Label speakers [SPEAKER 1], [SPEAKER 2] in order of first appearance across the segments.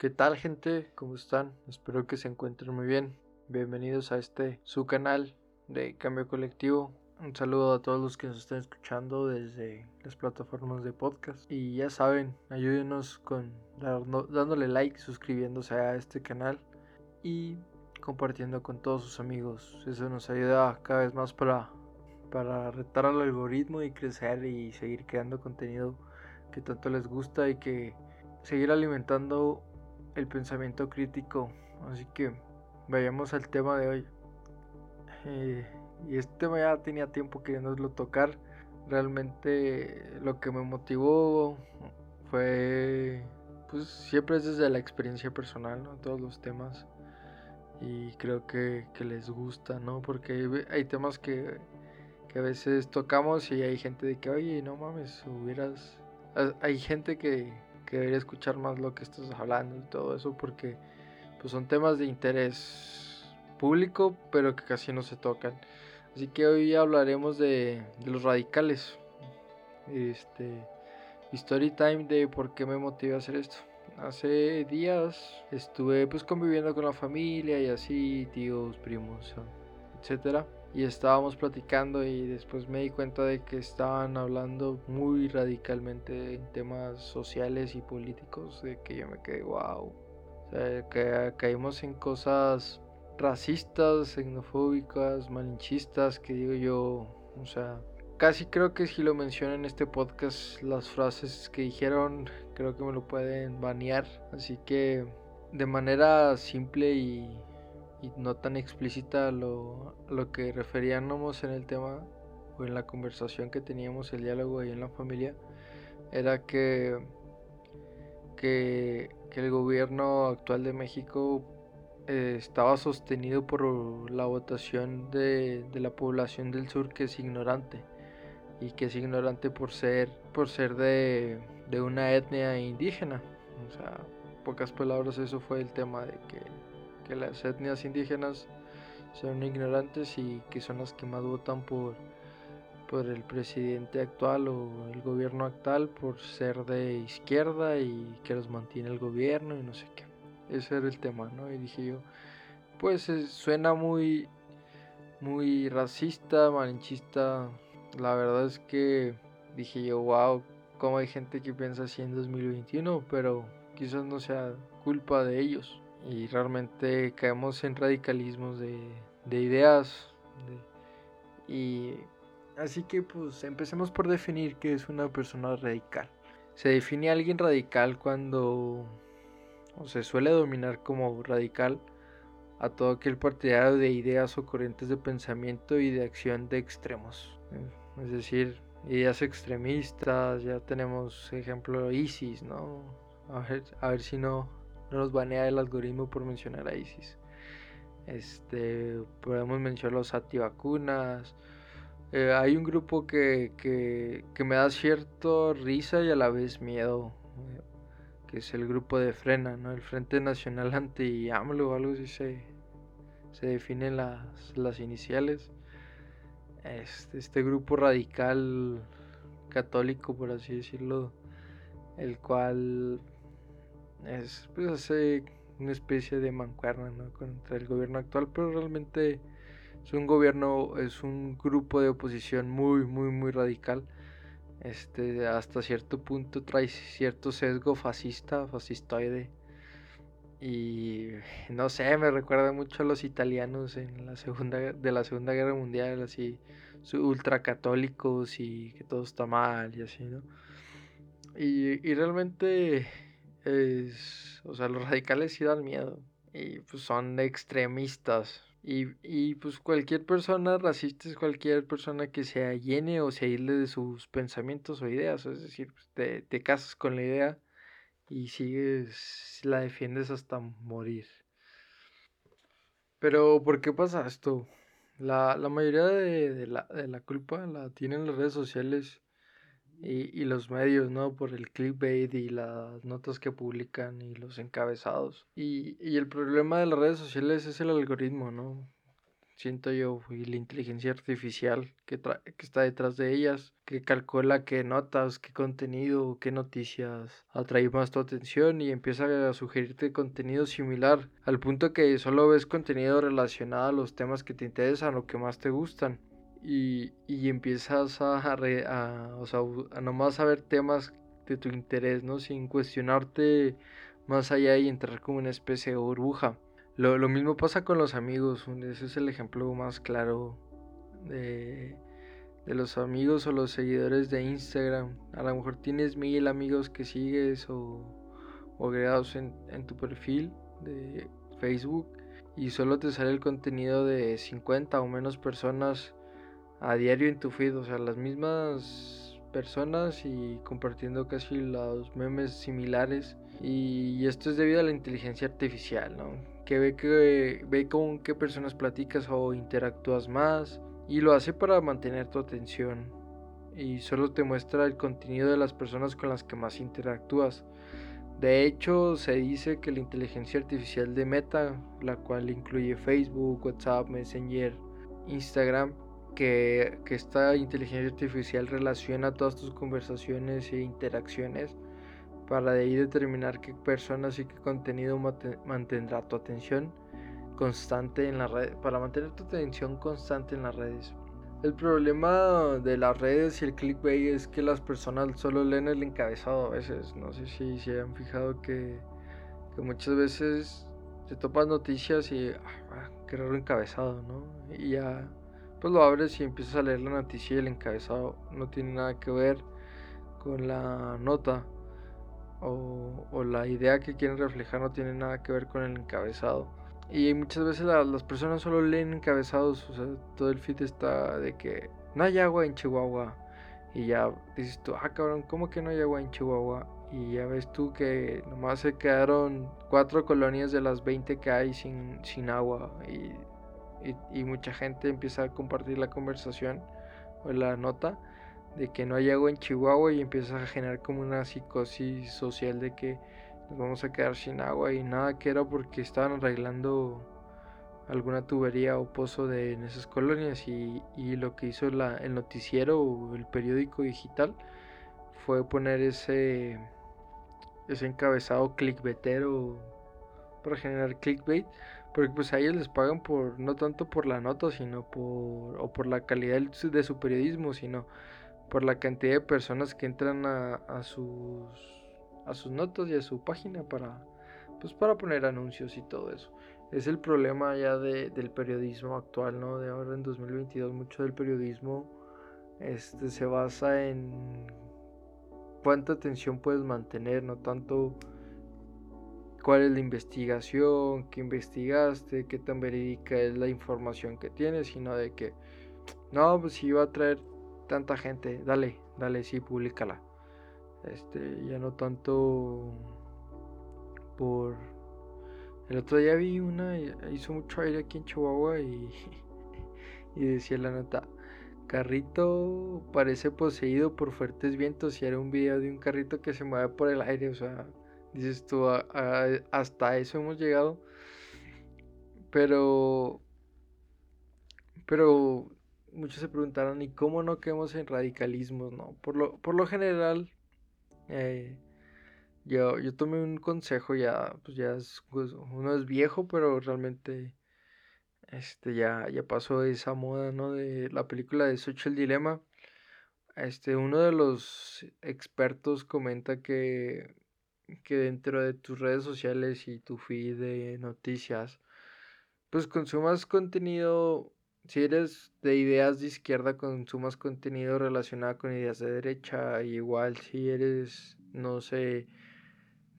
[SPEAKER 1] ¿Qué tal gente? ¿Cómo están? Espero que se encuentren muy bien. Bienvenidos a este su canal de Cambio Colectivo. Un saludo a todos los que nos están escuchando desde las plataformas de podcast. Y ya saben, ayúdenos con dándole like, suscribiéndose a este canal y compartiendo con todos sus amigos. Eso nos ayuda cada vez más para, para retar al algoritmo y crecer y seguir creando contenido que tanto les gusta y que seguir alimentando el pensamiento crítico. Así que vayamos al tema de hoy. Eh, y este tema ya tenía tiempo queriéndolo tocar. Realmente lo que me motivó fue, pues siempre es desde la experiencia personal, ¿no? Todos los temas. Y creo que, les gusta, ¿no? Porque hay, temas que, que, a veces tocamos y hay gente de que, oye, no mames, hubieras... Hay gente que, que debería escuchar más lo que estás hablando y todo eso porque pues son temas de interés público pero que casi no se tocan. Así que hoy hablaremos de, los radicales. Este story time de por qué me motiva a hacer esto. Hace días estuve pues conviviendo con la familia y así, tíos, primos, etcétera. Y estábamos platicando y después me di cuenta de que estaban hablando muy radicalmente en temas sociales y políticos, de que yo me quedé wow. Caímos en cosas racistas, xenofóbicas, malinchistas, que digo yo, o sea, casi creo que si lo menciono en este podcast, las frases que dijeron, creo que me lo pueden banear. Así que de manera simple y, no tan explícita lo, lo que referíamos en el tema o en la conversación que teníamos, el diálogo ahí en la familia, era que, que, que el gobierno actual de México eh, estaba sostenido por la votación de, la población del sur que es ignorante y que es ignorante por ser por ser de, una etnia indígena. O sea pocas palabras eso fue el tema de que, que las etnias indígenas son ignorantes y que son las que más votan por por el presidente actual o el gobierno actual por ser de izquierda y que los mantiene el gobierno y no sé qué ese era el tema, ¿no? Y dije yo, pues eh, suena muy, muy racista, malinchista. La verdad es que dije yo, wow, cómo hay gente que piensa así en 2021, pero quizás no sea culpa de ellos. Y realmente caemos en radicalismos de, de ideas. y así que pues empecemos por definir qué es una persona radical. Se define a alguien radical cuando o se suele dominar como radical a todo aquel partidario de ideas o corrientes de pensamiento y de acción de extremos. ¿eh? Es decir, ideas extremistas, ya tenemos ejemplo ISIS, ¿no? A ver, a ver si no, no nos banea el algoritmo por mencionar a ISIS. Este, podemos mencionar los antivacunas. Eh, hay un grupo que, que, que me da cierto risa y a la vez miedo que es el grupo de Frena, ¿no? El Frente Nacional Anti-AMLO o algo así se, se definen las, las iniciales. Este, este grupo radical católico, por así decirlo, el cual es pues hace una especie de mancuerna ¿no? contra el gobierno actual, pero realmente es un gobierno, es un grupo de oposición muy, muy, muy radical este, hasta cierto punto trae cierto sesgo fascista, fascistoide. Y no sé, me recuerda mucho a los italianos en la segunda, de la Segunda Guerra Mundial, así, ultracatólicos y que todo está mal y así, ¿no? Y, y realmente es, o sea, los radicales sí dan miedo y pues son extremistas, y, y, pues cualquier persona racista es cualquier persona que se llene o se aísle de sus pensamientos o ideas. Es decir, pues, te, te casas con la idea y sigues, la defiendes hasta morir. Pero ¿por qué pasa esto? La, la mayoría de, de, la, de la culpa la tienen las redes sociales y, y, los medios, ¿no? Por el clickbait y las notas que publican y los encabezados. Y, y, el problema de las redes sociales es el algoritmo, ¿no? siento yo, y la inteligencia artificial que, que está detrás de ellas, que calcula qué notas, qué contenido, qué noticias atrae más tu atención y empieza a sugerirte contenido similar, al punto que solo ves contenido relacionado a los temas que te interesan o que más te gustan. Y, y empiezas a, o sea, nomás a ver temas de tu interés, ¿no? Sin cuestionarte más allá y entrar como una especie de burbuja. Lo, lo mismo pasa con los amigos, ese es el ejemplo más claro de, de los amigos o los seguidores de Instagram. A lo mejor tienes mil amigos que sigues o, o agregados en, en, tu perfil de Facebook y solo te sale el contenido de 50 o menos personas a diario en tu feed, o sea, las mismas personas y compartiendo casi los memes similares. Y esto es debido a la inteligencia artificial, ¿no? que ve, que ve con qué personas platicas o interactúas más y lo hace para mantener tu atención y solo te muestra el contenido de las personas con las que más interactúas. De hecho, se dice que la inteligencia artificial de Meta, la cual incluye Facebook, WhatsApp, Messenger, Instagram, que, que esta inteligencia artificial relaciona todas tus conversaciones e interacciones para de ahí determinar qué personas y qué contenido mantendrá tu atención constante en la red, para mantener tu atención constante en las redes. El problema de las redes y el clickbait es que las personas solo leen el encabezado a veces. No sé si se han fijado que, que muchas veces te topas noticias y ah, qué raro encabezado, ¿no? Y ya pues lo abres y empiezas a leer la noticia y el encabezado no tiene nada que ver con la nota o, la idea que quieren reflejar no tiene nada que ver con el encabezado. Y muchas veces las personas solo leen encabezados, o sea, todo el feed está de que no hay agua en Chihuahua. Y ya dices tú, ah cabrón, ¿cómo que no hay agua en Chihuahua? Y ya ves tú que nomás se quedaron cuatro colonias de las 20 que hay sin, sin agua. Y, y mucha gente empieza a compartir la conversación o la nota de que no hay agua en Chihuahua y empieza a generar como una psicosis social de que nos vamos a quedar sin agua y nada que era porque estaban arreglando alguna tubería o pozo de en esas colonias y, lo que hizo el noticiero o el periódico digital fue poner ese ese encabezado clickbaitero para generar clickbait porque pues a ellos les pagan por no tanto por la nota sino por o por la calidad de su periodismo sino por la cantidad de personas que entran a, sus a sus notas y a su página para pues para poner anuncios y todo eso. Es el problema ya del periodismo actual no de ahora en 2022 mucho del periodismo este se basa en cuánta atención puedes mantener no tanto cuál es la investigación qué investigaste qué tan verídica es la información que tienes sino de que no pues si va a traer tanta gente, dale, dale, sí, públicala. Este, ya no tanto por... El otro día vi una, hizo mucho aire aquí en Chihuahua y, y decía la nota, carrito parece poseído por fuertes vientos y era un video de un carrito que se mueve por el aire, o sea, dices tú, hasta eso hemos llegado. Pero, pero muchos se preguntaron, ¿y cómo no quedamos en radicalismos? No, por lo, por lo general, eh, yo, yo tomé un consejo ya, pues ya es, pues, uno es viejo, pero realmente este, ya, ya pasó esa moda, ¿no? De la película de Social Dilema. Este, uno de los expertos comenta que, que dentro de tus redes sociales y tu feed de noticias, pues consumas contenido si eres de ideas de izquierda, consumas contenido relacionado con ideas de derecha. igual si eres, no sé,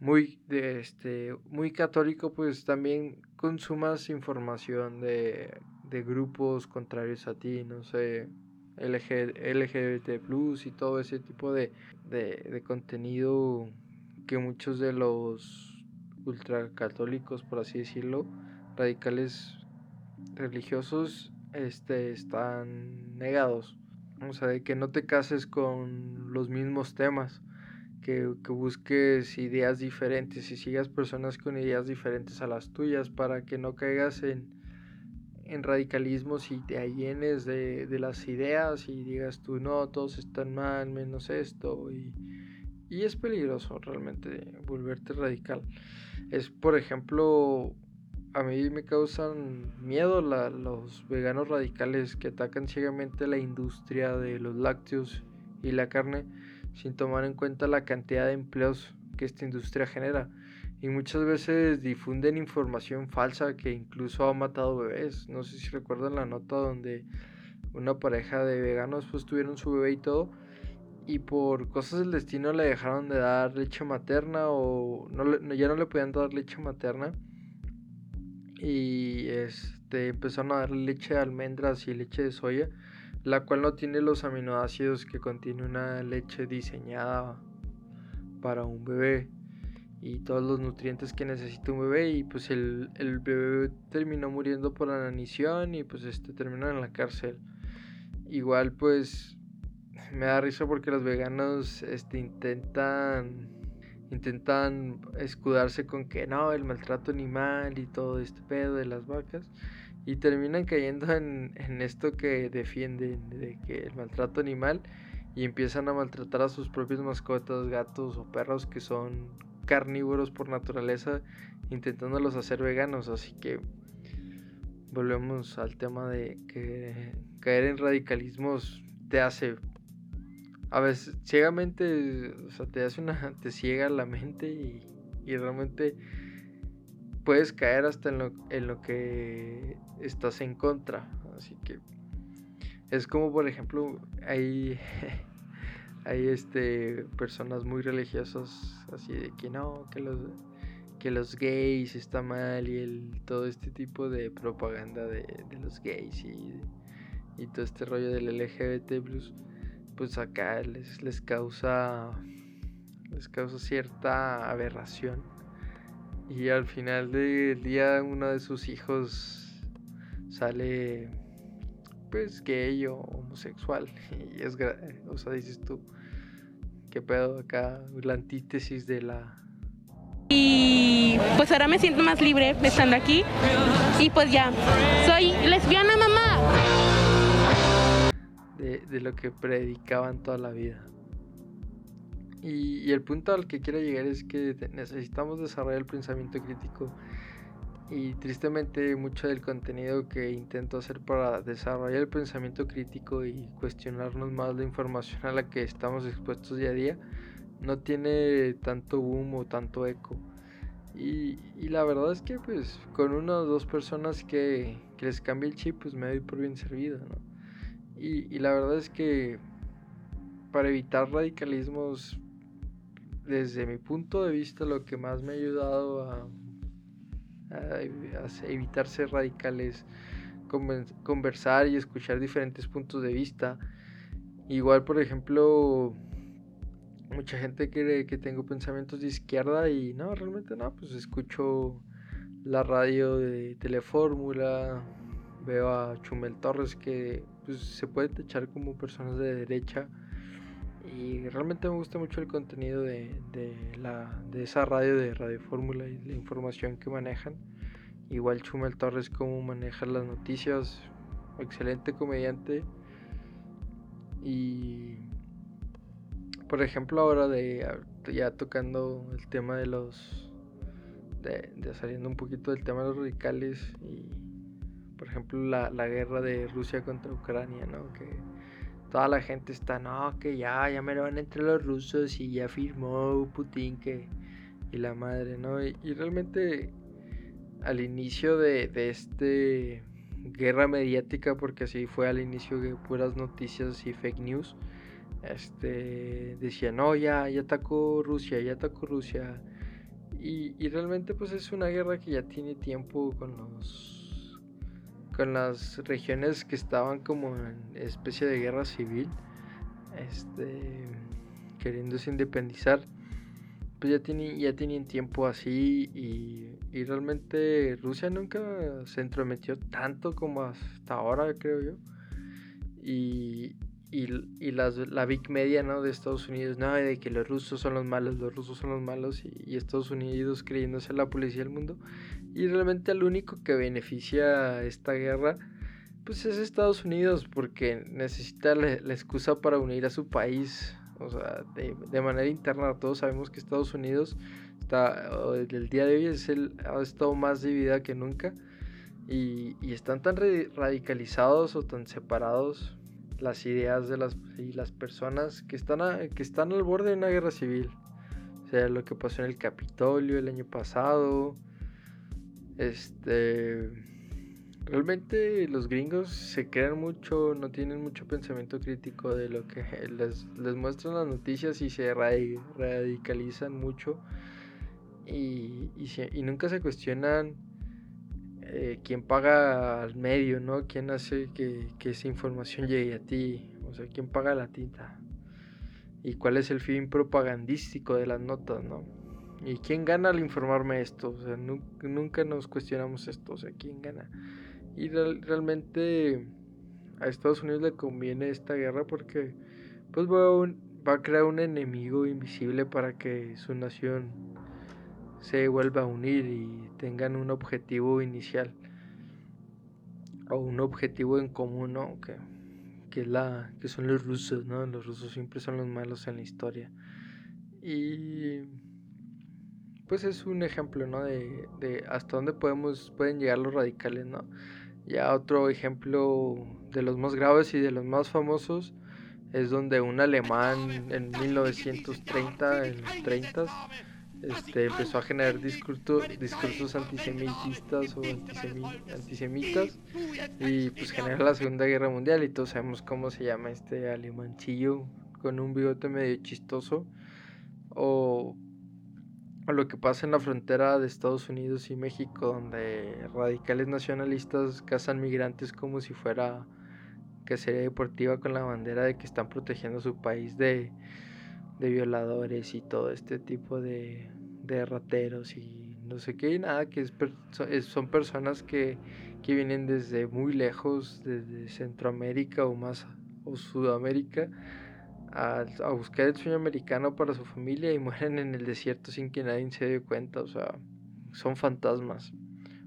[SPEAKER 1] muy, de este, muy católico, pues también consumas información de, de grupos contrarios a ti, no sé, LG, LGBT plus y todo ese tipo de, de, de contenido que muchos de los ultracatólicos, por así decirlo, radicales religiosos este, están negados. O sea, de que no te cases con los mismos temas, que, que, busques ideas diferentes y sigas personas con ideas diferentes a las tuyas para que no caigas en, en radicalismos y te allenes de, de, las ideas y digas tú, no, todos están mal, menos esto. Y, y es peligroso realmente volverte radical. Es, por ejemplo, a mí me causan miedo los veganos radicales que atacan ciegamente la industria de los lácteos y la carne sin tomar en cuenta la cantidad de empleos que esta industria genera. Y muchas veces difunden información falsa que incluso ha matado bebés. No sé si recuerdan la nota donde una pareja de veganos pues tuvieron su bebé y todo. Y por cosas del destino le dejaron de dar leche materna o no, ya no le podían dar leche materna y este, empezaron a darle leche de almendras y leche de soya, la cual no tiene los aminoácidos que contiene una leche diseñada para un bebé y todos los nutrientes que necesita un bebé y pues el, el bebé terminó muriendo por la inanición y pues este terminó en la cárcel. Igual pues me da risa porque los veganos este intentan intentan escudarse con que no, el maltrato animal y todo este pedo de las vacas. Y terminan cayendo en, esto que defienden, de que el maltrato animal y empiezan a maltratar a sus propios mascotas, gatos o perros que son carnívoros por naturaleza, intentándolos hacer veganos. Así que volvemos al tema de que caer en radicalismos te hace a veces ciegamente, o sea, te hace una, te ciega la mente y, realmente puedes caer hasta en lo, en lo que estás en contra. Así que es como, por ejemplo, hay, hay este, personas muy religiosas, así de que no, que los, que los gays está mal y el, todo este tipo de propaganda de, los gays y, y todo este rollo del LGBT pues acá les, les causa les causa cierta aberración. Y al final del día uno de sus hijos sale pues gay o homosexual. Y es o sea dices tú qué pedo acá la antítesis de la
[SPEAKER 2] y pues ahora me siento más libre estando aquí. Y pues ya soy lesbiana mamá
[SPEAKER 1] de, lo que predicaban toda la vida. Y, el punto al que quiero llegar es que necesitamos desarrollar el pensamiento crítico. Y tristemente mucho del contenido que intento hacer para desarrollar el pensamiento crítico y cuestionarnos más la información a la que estamos expuestos día a día no tiene tanto boom o tanto eco. Y, y la verdad es que pues con una o dos personas que, que les cambie el chip pues me doy por bien servido, ¿no? Y, la verdad es que para evitar radicalismos, desde mi punto de vista, lo que más me ha ayudado a, evitar ser radical es conversar y escuchar diferentes puntos de vista. Igual, por ejemplo, mucha gente cree que tengo pensamientos de izquierda y no, realmente no, pues escucho la radio de Telefórmula, veo a Chumel Torres que pues, se puede echar como personas de derecha. Y realmente me gusta mucho el contenido de, la, de esa radio de Radio Fórmula y la información que manejan. Igual Chumel Torres, cómo maneja las noticias. Excelente comediante. Y por ejemplo, ahora de ya tocando el tema de los. De, de, saliendo un poquito del tema de los radicales y por ejemplo, la, guerra de Rusia contra Ucrania, ¿no? Que toda la gente está, no, que ya, ya me lo van entre los rusos y ya firmó Putin que... Y la madre, ¿no? Y, realmente al inicio de, de este guerra mediática, porque así fue al inicio de puras noticias y fake news, este, decía, no, ya, ya atacó Rusia, ya atacó Rusia. Y, y realmente pues es una guerra que ya tiene tiempo con los con las regiones que estaban como en especie de guerra civil, este, queriéndose independizar, pues ya, tienen, ya tenían tiempo así y, y, realmente Rusia nunca se entrometió tanto como hasta ahora, creo yo. Y, y, las, la big media ¿no? de Estados Unidos, no, de que los rusos son los malos, los rusos son los malos y, Estados Unidos creyéndose la policía del mundo. Y realmente el único que beneficia esta guerra pues es Estados Unidos porque necesita la, excusa para unir a su país. O sea, de, manera interna todos sabemos que Estados Unidos está, el día de hoy es el, ha estado más dividida que nunca. Y, están tan radicalizados o tan separados las ideas de las, y las personas que están, que están al borde de una guerra civil. O sea, lo que pasó en el Capitolio el año pasado. Este. Realmente los gringos se crean mucho, no tienen mucho pensamiento crítico de lo que les, les muestran las noticias y se radicalizan mucho. Y, y, nunca se cuestionan eh, quién paga al medio, ¿no? ¿Quién hace que, esa información llegue a ti? O sea, ¿quién paga la tinta? ¿Y cuál es el fin propagandístico de las notas, ¿no? ¿Y quién gana al informarme esto? O sea, nunca nos cuestionamos esto, o sea, ¿quién gana? Y realmente a Estados Unidos le conviene esta guerra porque pues va a crear un enemigo invisible para que su nación se vuelva a unir y tengan un objetivo inicial o un objetivo en común, ¿no? Que, que, la, que son los rusos, ¿no? Los rusos siempre son los malos en la historia. Y pues es un ejemplo, ¿no? De, hasta dónde podemos, pueden llegar los radicales, ¿no? Ya otro ejemplo de los más graves y de los más famosos es donde un alemán en 1930, en los 30 este, empezó a generar discursos antisemitistas o antisemitas y pues generó la Segunda Guerra Mundial y todos sabemos cómo se llama este alemanchillo con un bigote medio chistoso o, o lo que pasa en la frontera de Estados Unidos y México donde radicales nacionalistas cazan migrantes como si fuera que sería deportiva con la bandera de que están protegiendo su país de de violadores y todo este tipo de, de rateros y no sé qué, y nada, que es, son personas que, que, vienen desde muy lejos, desde Centroamérica o más, o Sudamérica, a, a, buscar el sueño americano para su familia y mueren en el desierto sin que nadie se dé cuenta, o sea, son fantasmas.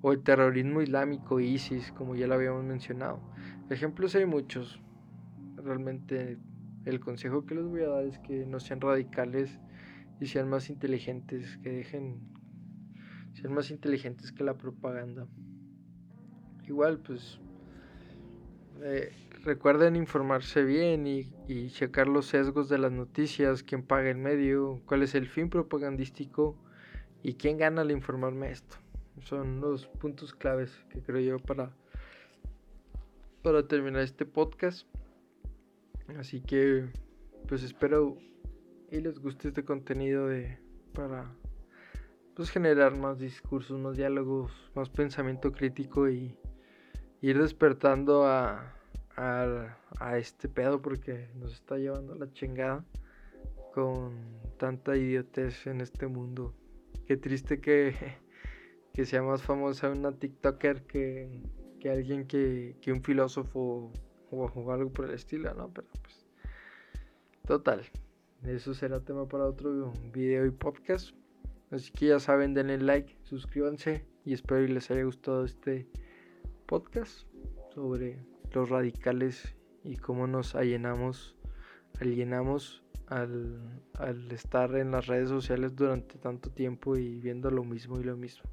[SPEAKER 1] O el terrorismo islámico, ISIS, como ya lo habíamos mencionado. Ejemplos hay muchos, realmente el consejo que les voy a dar es que no sean radicales y sean más inteligentes, que dejen, sean más inteligentes que la propaganda. Igual, pues, eh, recuerden informarse bien y, checar los sesgos de las noticias, quién paga el medio, cuál es el fin propagandístico y quién gana al informarme esto. Son los puntos claves que creo yo para, para terminar este podcast. Así que pues espero y les guste este contenido de para pues generar más discursos, más diálogos, más pensamiento crítico y ir despertando a, a, a este pedo porque nos está llevando la chingada con tanta idiotez en este mundo. Qué triste que, que sea más famosa una TikToker que, que alguien que, que un filósofo o, algo por el estilo, ¿no? Pero pues. Total. Eso será tema para otro video y podcast. Así que ya saben, denle like, suscríbanse y espero que les haya gustado este podcast sobre los radicales y cómo nos alienamos, alienamos al, estar en las redes sociales durante tanto tiempo y viendo lo mismo y lo mismo.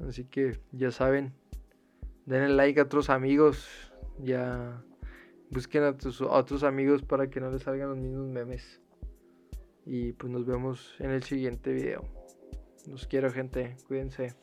[SPEAKER 1] Así que ya saben, denle like a otros amigos, ya busquen a, tus, otros amigos para que no les salgan los mismos memes. Y pues nos vemos en el siguiente video. Los quiero gente, cuídense.